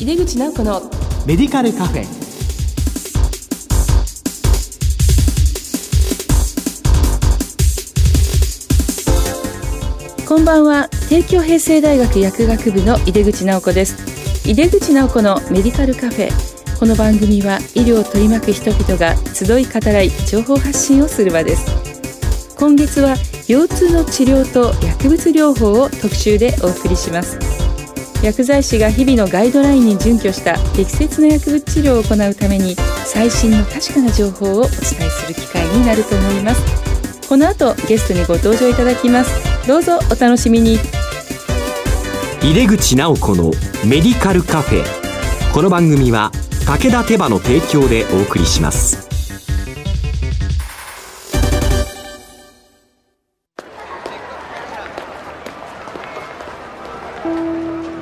井出口直子のメディカルカフェ。こんばんは。帝京平成大学薬学部の井出口直子です。井出口直子のメディカルカフェ。この番組は医療を取り巻く人々が集い語らい情報発信をする場です。今月は腰痛の治療と薬物療法を特集でお送りします薬剤師が日々のガイドラインに準拠した適切な薬物治療を行うために最新の確かな情報をお伝えする機会になると思います。この後ゲストにご登場いただきます。どうぞお楽しみに。入れ口直子のメディカルカフェ。この番組は武田手羽の提供でお送りします。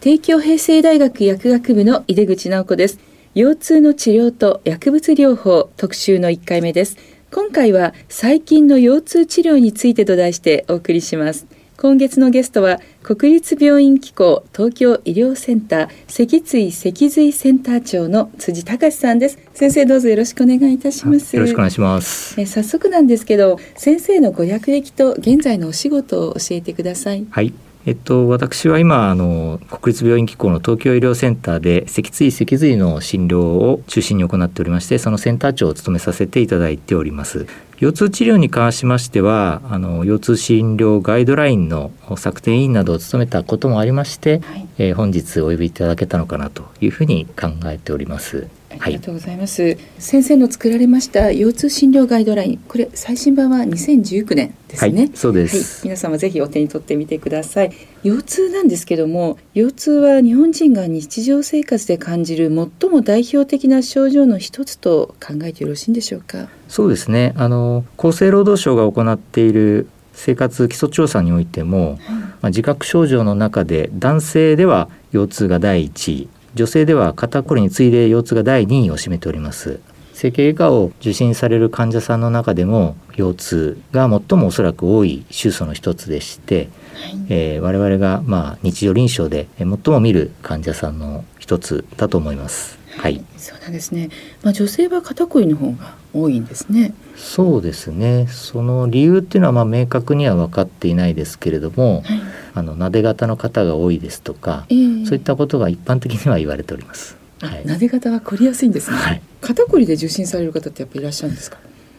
帝京平成大学薬学部の井出口直子です。腰痛の治療と薬物療法特集の1回目です。今回は最近の腰痛治療についてと題してお送りします。今月のゲストは国立病院機構東京医療センター脊椎脊髄センター長の辻隆さんです。先生どうぞよろしくお願いいたします。よろしくお願いします。え早速なんですけど先生のご略歴と現在のお仕事を教えてください。はいえっと、私は今あの国立病院機構の東京医療センターで脊椎脊髄の診療を中心に行っておりましてそのセンター長を務めさせていただいております。腰痛治療に関しましてはあの腰痛診療ガイドラインの策定委員などを務めたこともありまして、はい、えー、本日お呼びいただけたのかなというふうに考えておりますありがとうございます、はい、先生の作られました腰痛診療ガイドラインこれ最新版は2019年ですね、はい、そうです、はい、皆様ぜひお手に取ってみてください。腰痛なんですけども腰痛は日本人が日常生活で感じる最も代表的な症状の一つと考えてよろしいんでしょうか？そうですね。あの厚生労働省が行っている生活基礎調査においても、はい、まあ、自覚症状の中で男性では腰痛が第一位女性では肩こりに次いで腰痛が第2位を占めております整形外科を受診される患者さんの中でも腰痛が最もおそらく多い手術の一つでして、はい、えー、我々がまあ日常臨床で最も見る患者さんの一つだと思います。はい、そうなんですね。まあ女性は肩こりの方が多いんですね。そうですね。その理由っていうのはまあ明確には分かっていないですけれども、はい、あの撫で型の方が多いですとか、えー、そういったことが一般的には言われております。はい、撫で型は凝りやすいんですね、はい、肩こりで受診される方ってやっぱいらっしゃるんですか？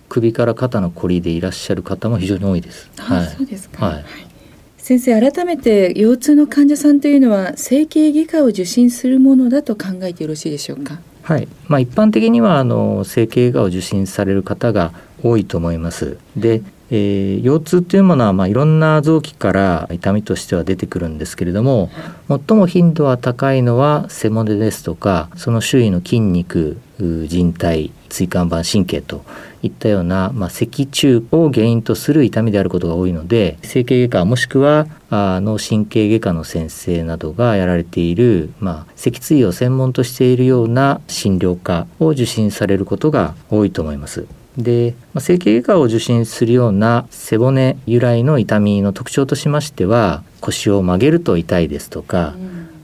首から肩のこりでいらっしゃる方も非常に多いです。はい、そうですか。はい先生改めて腰痛の患者さんというのは整形外科を受診するものだと考えてよろしいでしょうか？はい、まあ、一般的にはあの整形外科を受診される方が多いと思います。で、えー、腰痛というものは、まあ、いろんな臓器から痛みとしては出てくるんですけれども最も頻度は高いのは背骨ですとかその周囲の筋肉靭帯椎間板神経といったような、まあ、脊柱を原因とする痛みであることが多いので整形外科もしくはあ脳神経外科の先生などがやられている、まあ、脊椎を専門としているような診療科を受診されることが多いと思います。で、まあ、整形外科を受診するような背骨由来の痛みの特徴としましては腰を曲げると痛いですとか、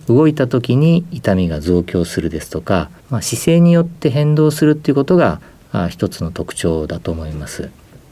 うん、動いた時に痛みが増強するですとか、まあ、姿勢によって変動するっていうことがあ一つの特徴だと思います。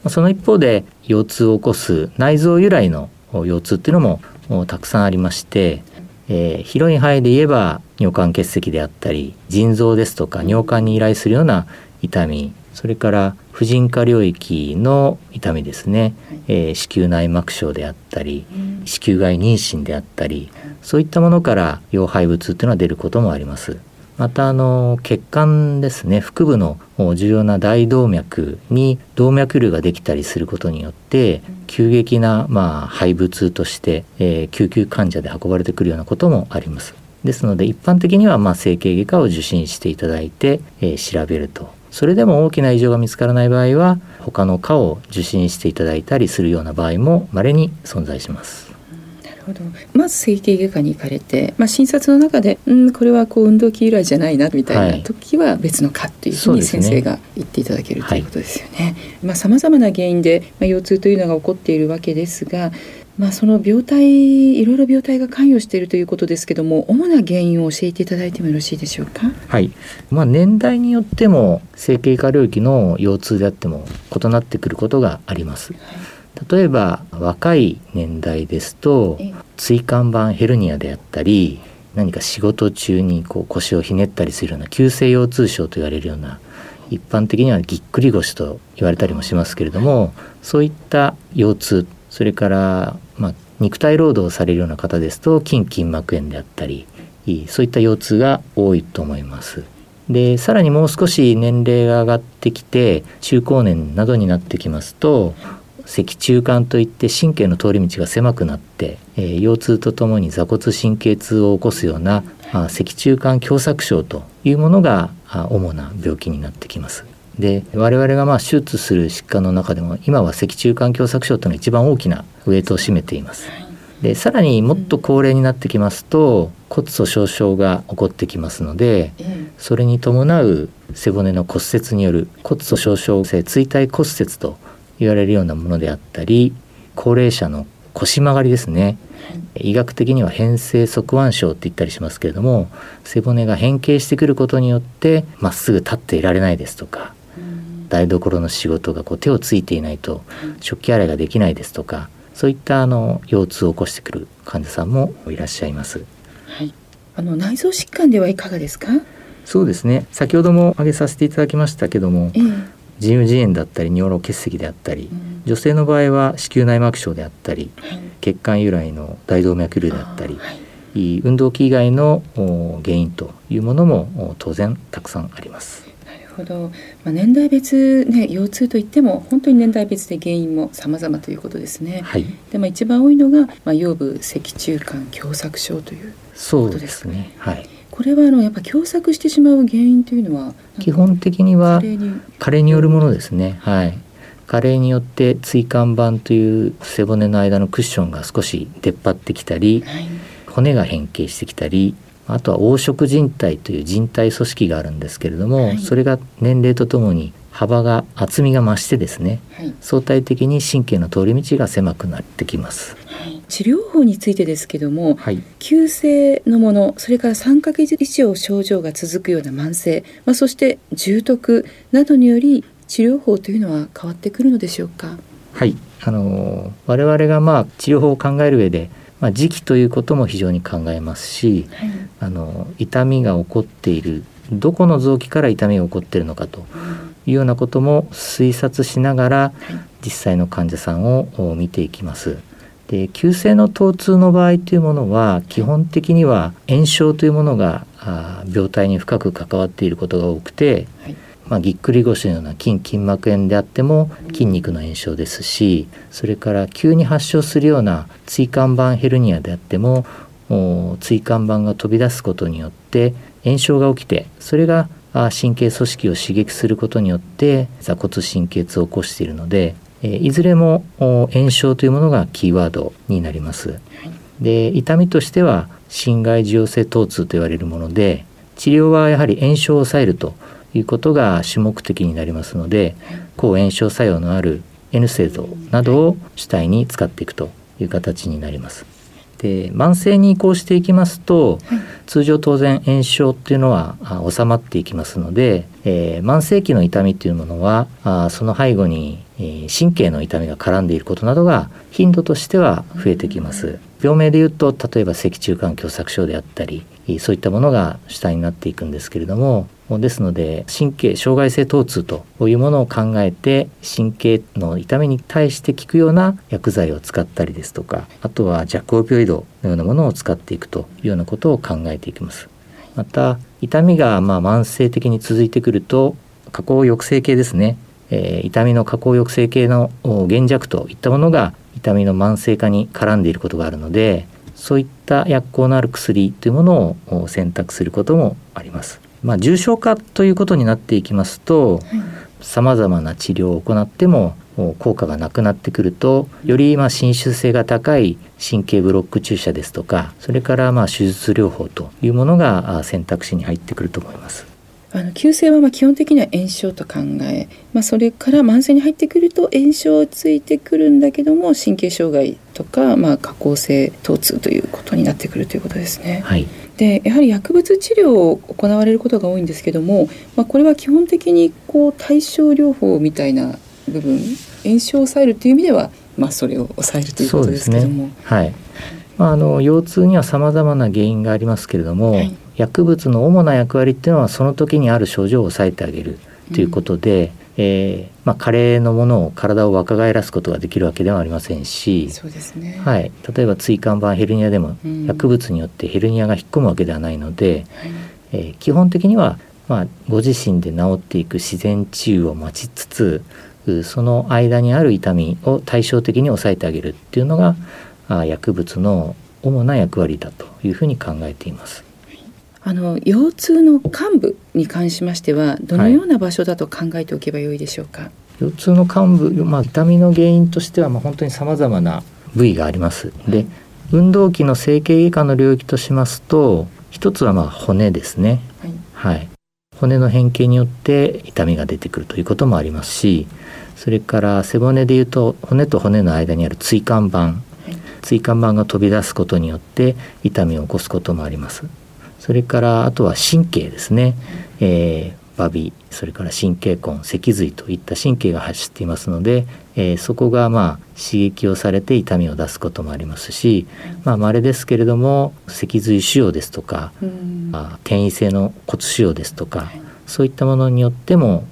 その一方で腰痛を起こす内臓由来の腰痛っていうのもたくさんありまして、えー、広い範囲で言えば尿管結石であったり腎臓ですとか尿管に依頼するような痛みそれから婦人科領域の痛みですね、えー、子宮内膜症であったり、子宮外妊娠であったりそういったものから腰背部痛っていうのは出ることもあります。またあの血管ですね腹部の重要な大動脈に動脈瘤ができたりすることによって急激なまあ肺部痛として、えー、救急患者で運ばれてくるようなこともあります。ですので一般的にはまあ整形外科を受診していただいて、えー、調べるとそれでも大きな異常が見つからない場合は他の科を受診していただいたりするような場合も稀に存在します。ほどまず整形外科に行かれて、まあ、診察の中で、うん、これはこう運動器由来じゃないなみたいな時は別の科っていうふうに先生が言っていただける、ということですよね。さまざ、まな原因で、まあ、腰痛というのが起こっているわけですがまあ、その病態いろいろ病態が関与しているということですけども主な原因を教えていただいてもよろしいでしょうか？はい、まあ、年代によっても整形外科領域の腰痛であっても異なってくることがあります。はい例えば若い年代ですと椎間板ヘルニアであったり何か仕事中にこう腰をひねったりするような急性腰痛症と言われるような一般的にはぎっくり腰と言われたりもしますけれどもそういった腰痛それからまあ肉体労働をされるような方ですと筋筋膜炎であったりそういった腰痛が多いと思います。でさらにもう少し年齢が上がってきて中高年などになってきますと脊柱管といって神経の通り道が狭くなって、えー、腰痛とともに座骨神経痛を起こすような、まあ、脊柱管狭窄症というものが主な病気になってきます。で我々がまあ手術する疾患の中でも今は脊柱管狭窄症というのが一番大きなウエイトを占めています。でさらにもっと高齢になってきますと骨粗しょう症が起こってきますのでそれに伴う背骨の骨折による骨粗しょう症性椎体骨折と言われるようなものであったり高齢者の腰曲がりですね、医学的には変性側腕症って言ったりしますけれども背骨が変形してくることによってまっすぐ立っていられないですとか、台所の仕事がこう手をついていないと食器洗いができないですとかそういったあの腰痛を起こしてくる患者さんもいらっしゃいます。はい、あの内臓疾患ではいかがですか？そうですね。先ほども挙げさせていただきましたけども、えー腎盂腎炎だったり尿路結石であったり、うん、女性の場合は子宮内膜症であったり、はい、血管由来の大動脈瘤であったり、はい、運動器以外の原因というものも当然たくさんあります。なるほど、まあ、年代別、ね、腰痛といっても本当に年代別で原因も様々ということですね。はい、でも一番多いのが、まあ、腰部脊柱管狭窄症ということですね。はいこれはあのやっぱ狭窄してしまう原因というのは基本的には加齢によるものですね。はい。加齢によって椎間板という背骨の間のクッションが少し出っ張ってきたり、はい、骨が変形してきたりあとは黄色靭帯という靭帯組織があるんですけれども、はい、それが年齢とともに幅が厚みが増してですね、はい、相対的に神経の通り道が狭くなってきます。治療法についてですけども、はい、急性のものそれから3ヶ月以上症状が続くような慢性、まあ、そして重篤などにより治療法というのは変わってくるのでしょうか？はい。あの我々がまあ治療法を考える上で、まあ、時期ということも非常に考えますし、はい、あの痛みが起こっているどこの臓器から痛みが起こっているのかというようなことも推察しながら、実際の患者さんを見ていきます。で急性の疼痛の場合というものは基本的には炎症というものが病態に深く関わっていることが多くて、はい、まあ、ぎっくり腰のような筋筋膜炎であっても筋肉の炎症ですしそれから急に発症するような椎間板ヘルニアであっても椎間板が飛び出すことによって炎症が起きてそれが神経組織を刺激することによって座骨神経痛を起こしているのでいずれも炎症というものがキーワードになります。で痛みとしては心外受容性疼痛と言われるもので治療はやはり炎症を抑えるということが主目的になりますので抗炎症作用のある N 製造などを主体に使っていくという形になります。で慢性に移行していきますと、はい、通常当然炎症っていうのは収まっていきますので、えー、慢性期の痛みっていうものはあその背後に、えー、神経の痛みが絡んでいることなどが頻度としては増えてきます。病名でいうと例えば脊柱管狭窄症であったりそういったものが主体になっていくんですけれどもですので神経障害性疼痛というものを考えて神経の痛みに対して効くような薬剤を使ったりですとかあとは弱オピオイドのようなものを使っていくというようなことを考えていきます。また痛みがまあ慢性的に続いてくると加工抑制系ですね、えー、痛みの加工抑制系の減弱といったものが痛みの慢性化に絡んでいることがあるのでそういった薬効のある薬というものを選択することもあります。まあ、重症化ということになっていきますとさまざまな治療を行っても効果がなくなってくるとよりまあ侵襲性が高い神経ブロック注射ですとかそれからまあ手術療法というものが選択肢に入ってくると思います。あの急性はまあ基本的には炎症と考え、まあ、それから慢性に入ってくると炎症ついてくるんだけども神経障害とか、まあ、下行性疼痛ということになってくるということですね。はい、でやはり薬物治療を行われることが多いんですけども、まあ、これは基本的にこう対症療法みたいな部分炎症を抑えるという意味では、まあ、それを抑えるということですけども。ね、はい。まあ、あの腰痛にはさまざまな原因がありますけれども、はい。薬物の主な役割っていうのはその時にある症状を抑えてあげるということで、うん、えー、まあ、加齢のものを体を若返らすことができるわけではありませんしそうですね、はい、例えば椎間板ヘルニアでも薬物によってヘルニアが引っ込むわけではないので、うん、えー、基本的には、まあ、ご自身で治っていく自然治癒を待ちつつその間にある痛みを対照的に抑えてあげるっていうのがあ薬物の主な役割だというふうに考えています。あの腰痛の患部に関しましてはどのような場所だと考えておけばよいでしょうか、はい、腰痛の患部、まあ、痛みの原因としては、まあ、本当にさまざまな部位があります。で運動器の整形外科の領域としますと一つはまあ骨ですね、はい、はい、骨の変形によって痛みが出てくるということもありますしそれから背骨でいうと骨と骨の間にある椎間板、椎間板が飛び出すことによって痛みを起こすこともあります。それからあとは神経ですね、えー、バビそれから神経根脊髄といった神経が走っていますので、えー、そこがまあ刺激をされて痛みを出すこともありますし、まあ稀ですけれども脊髄腫瘍ですとか、まあ、転移性の骨腫瘍ですとか、そういったものによっても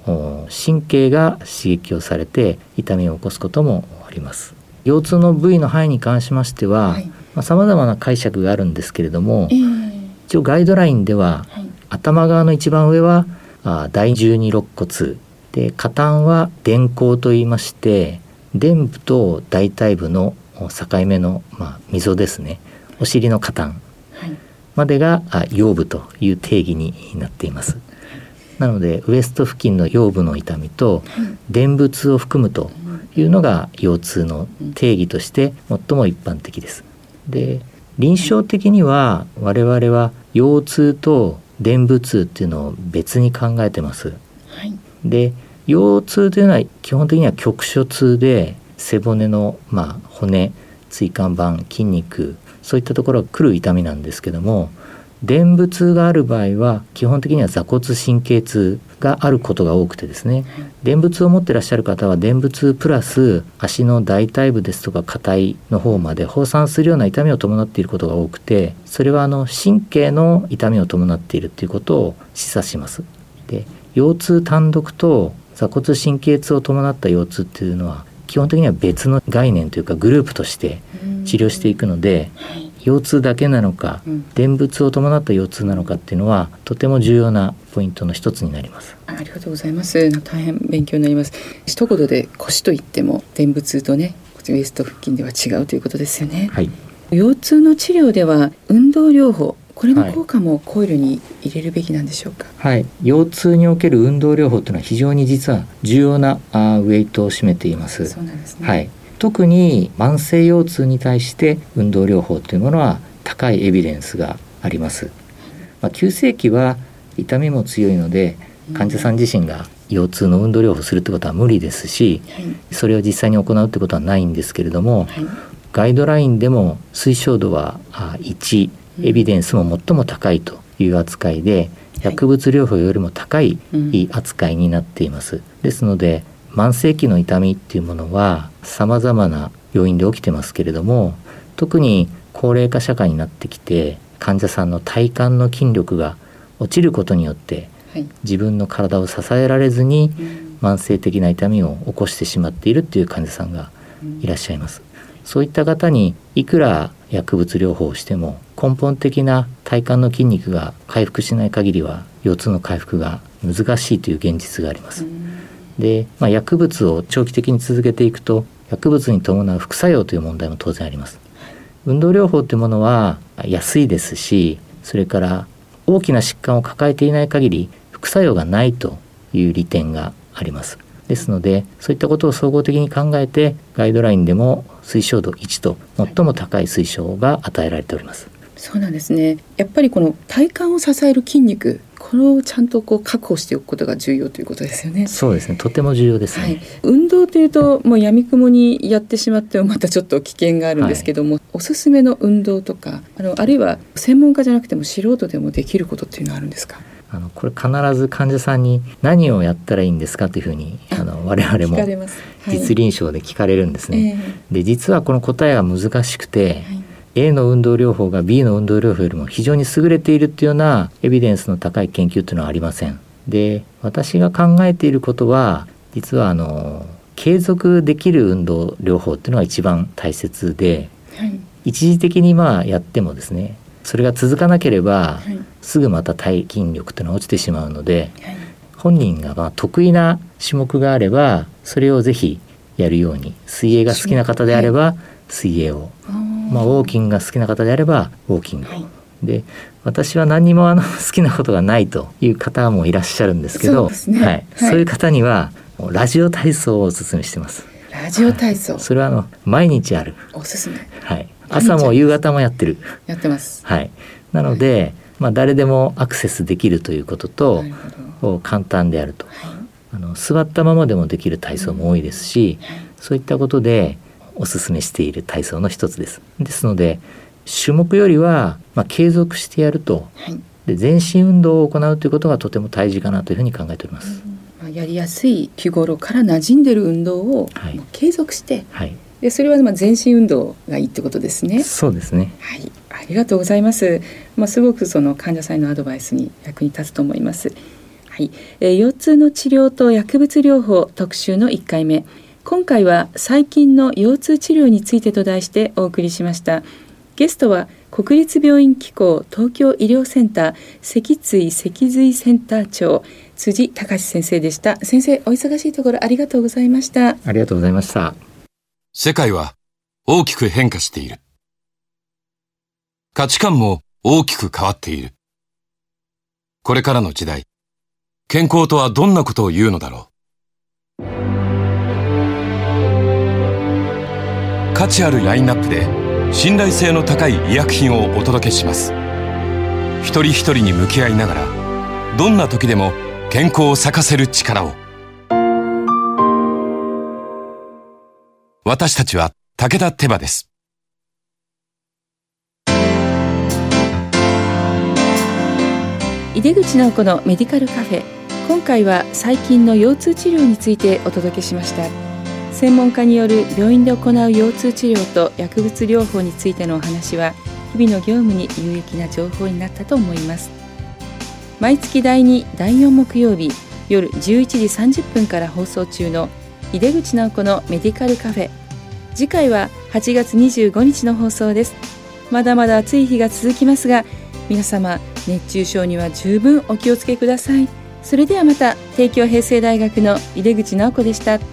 神経が刺激をされて痛みを起こすこともあります。腰痛の部位の範囲に関しましては、さまざ、まな解釈があるんですけれども、えー一応ガイドラインでは、はい、頭側の一番上はあ第十二肋骨。で下端は電光と言いまして臀部と大腿部の境目の、まあ、溝ですね。お尻の下端までが、はい、腰部という定義になっています。なのでウエスト付近の腰部の痛みと電部痛を含むというのが腰痛の定義として最も一般的です。で臨床的には我々は腰痛と電部痛っていうのを別に考えてます。はい、で腰痛というのは基本的には局所痛で背骨の、まあ、骨椎間板筋肉そういったところが来る痛みなんですけども電部痛がある場合は基本的には座骨神経痛があることが多くてですね電部痛を持ってらっしゃる方は電部痛プラス足の大腿部ですとか下体の方まで放散するような痛みを伴っていることが多くてそれはあの神経の痛みを伴っているということを示唆します。で腰痛単独と座骨神経痛を伴った腰痛っていうのは基本的には別の概念というかグループとして治療していくので、腰痛だけなのか、うん、電物を伴った腰痛なのかっていうのはとても重要なポイントの一つになります。ありがとうございます。大変勉強になります。一言で腰といっても電物とねウエスト付近では違うということですよね。はい。腰痛の治療では運動療法これの効果も考慮に入れるべきなんでしょうか、はい、腰痛における運動療法というのは非常に実は重要なあウェイトを占めています。そうなんですね。はい特に慢性腰痛に対して運動療法というものは高いエビデンスがあります。まあ、急性期は痛みも強いので患者さん自身が腰痛の運動療法するってことは無理ですし、それを実際に行うってことはないんですけれども、ガイドラインでも推奨度は1エビデンスも最も高いという扱いで薬物療法よりも高い扱いになっています。ですので慢性期の痛みっていうものは様々な要因で起きてますけれども特に高齢化社会になってきて患者さんの体幹の筋力が落ちることによって、はい、自分の体を支えられずに慢性的な痛みを起こしてしまっているっていう患者さんがいらっしゃいます。そういった方にいくら薬物療法をしても根本的な体幹の筋肉が回復しない限りは腰痛の回復が難しいという現実があります。で、まあ、薬物を長期的に続けていくと薬物に伴う副作用という問題も当然あります。運動療法っていうものは安いですしそれから大きな疾患を抱えていない限り副作用がないという利点がありますですのでそういったことを総合的に考えてガイドラインでも推奨度1と最も高い推奨が与えられておりますそうなんですねやっぱりこの体幹を支える筋肉これをちゃんとこう確保しておくことが重要ということですよね。そうですね。とても重要です、ね、はい。運動というともう闇雲にやってしまってもまたちょっと危険があるんですけども、はい、おすすめの運動とかあのあるいは専門家じゃなくても素人でもできることっていうのはあるんですか？あのこれ必ず患者さんに何をやったらいいんですかというふうにあの我々も実臨床で聞かれるんですね。はい、で実はこの答えが難しくて、はい A の運動療法が B の運動療法よりも非常に優れているっていうようなエビデンスの高い研究っていうのはありません。で私が考えていることは実はあの継続できる運動療法っていうのが一番大切で、はい、一時的にまあやってもですねそれが続かなければ、はい、すぐまた体筋力っていうのは落ちてしまうので、はい、本人がまあ得意な種目があればそれをぜひやるように水泳が好きな方であれば水泳を。まあ、ウォーキングが好きな方であればウォーキング、はい、で私は何にもあの 好きなことがないという方もいらっしゃるんですけどそう、ね、はい、そういう方にはラジオ体操をおすすめしてます。ラジオ体操、それはあの毎日ある。おすすめ。はい。朝も夕方もやってる。やってます。はい。なので、はい、まあ誰でもアクセスできるということと、簡単であると。はい、あの座ったままでもできる体操も多いですし、はい、そういったことでおすすめしている体操の一つです。ですので種目よりは、まあ、継続してやると、はい、で全身運動を行うということがとても大事かなというふうに考えております。まあ、やりやすい日頃から馴染んでる運動を、はい、継続して、はい、でそれはまあ全身運動がいいってことですね。そうですね。はい、ありがとうございます。まあすごくその患者さんのアドバイスに役に立つと思います。はい、えー、腰痛の治療と薬物療法特集の1回目。今回は最近の腰痛治療についてと題してお送りしました。ゲストは国立病院機構東京医療センター脊椎脊髄センター長辻隆先生でした。先生お忙しいところありがとうございました。ありがとうございました。世界は大きく変化している。価値観も大きく変わっている。これからの時代健康とはどんなことを言うのだろう価値あるラインナップで信頼性の高い医薬品をお届けします。一人一人に向き合いながらどんな時でも健康を咲かせる力を。私たちは武田手羽です。井出口直子のメディカルカフェ。今回は最近の腰痛治療についてお届けしました。専門家による病院で行う腰痛治療と薬物療法についてのお話は日々の業務に有益な情報になったと思います。毎月第2第4木曜日夜11時30分から放送中の井出口直子のメディカルカフェ。次回は8月25日の放送です。まだまだ暑い日が続きますが皆様熱中症には十分お気をつけください。それではまた帝京平成大学の井出口直子でした。